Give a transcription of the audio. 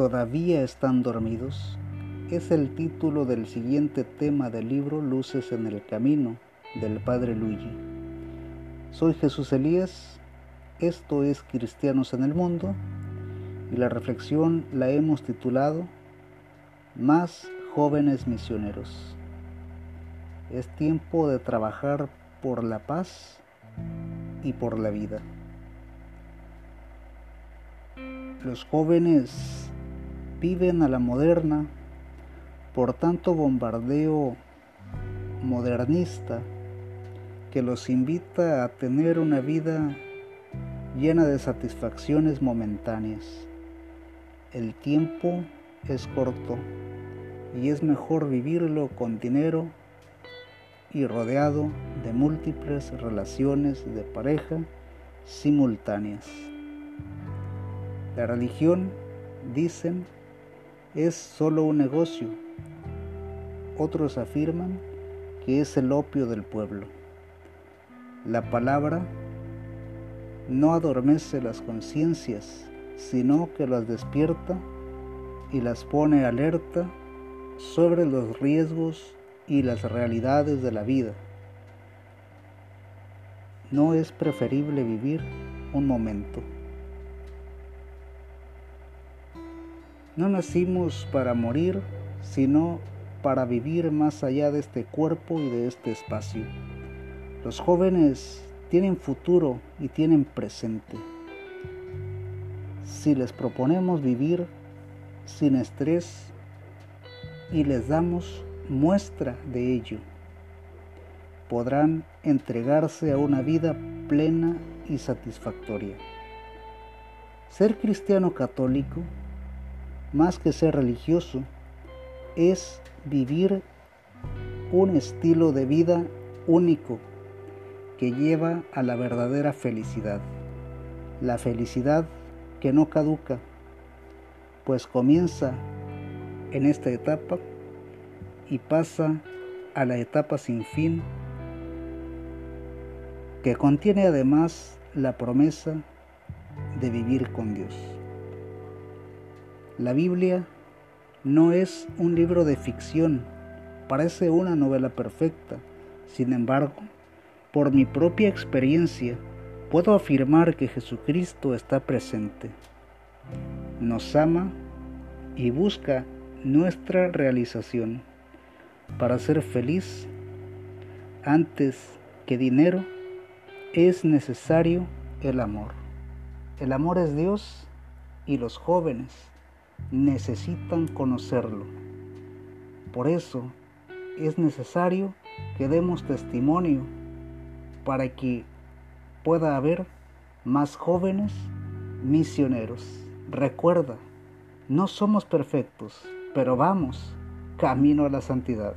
¿Todavía están dormidos? Es el título del siguiente tema del libro Luces en el Camino del Padre Luigi. Soy Jesús Elías, esto es Cristianos en el Mundo y la reflexión la hemos titulado Más jóvenes misioneros. Es tiempo de trabajar por la paz y por la vida. Los jóvenes viven a la moderna por tanto bombardeo modernista que los invita a tener una vida llena de satisfacciones momentáneas. El tiempo es corto y es mejor vivirlo con dinero y rodeado de múltiples relaciones de pareja simultáneas. La religión, dicen, es solo un negocio. Otros afirman que es el opio del pueblo. La palabra no adormece las conciencias, sino que las despierta y las pone alerta sobre los riesgos y las realidades de la vida. No es preferible vivir un momento. No nacimos para morir, sino para vivir más allá de este cuerpo y de este espacio. Los jóvenes tienen futuro y tienen presente. Si les proponemos vivir sin estrés y les damos muestra de ello, podrán entregarse a una vida plena y satisfactoria. Ser cristiano católico más que ser religioso, es vivir un estilo de vida único que lleva a la verdadera felicidad. La felicidad que no caduca, pues comienza en esta etapa y pasa a la etapa sin fin, que contiene además la promesa de vivir con Dios. La Biblia no es un libro de ficción, parece una novela perfecta. Sin embargo, por mi propia experiencia, puedo afirmar que Jesucristo está presente. Nos ama y busca nuestra realización. Para ser feliz, antes que dinero, es necesario el amor. El amor es Dios y los jóvenes necesitan conocerlo. Por eso es necesario que demos testimonio para que pueda haber más jóvenes misioneros. Recuerda, no somos perfectos, pero vamos camino a la santidad.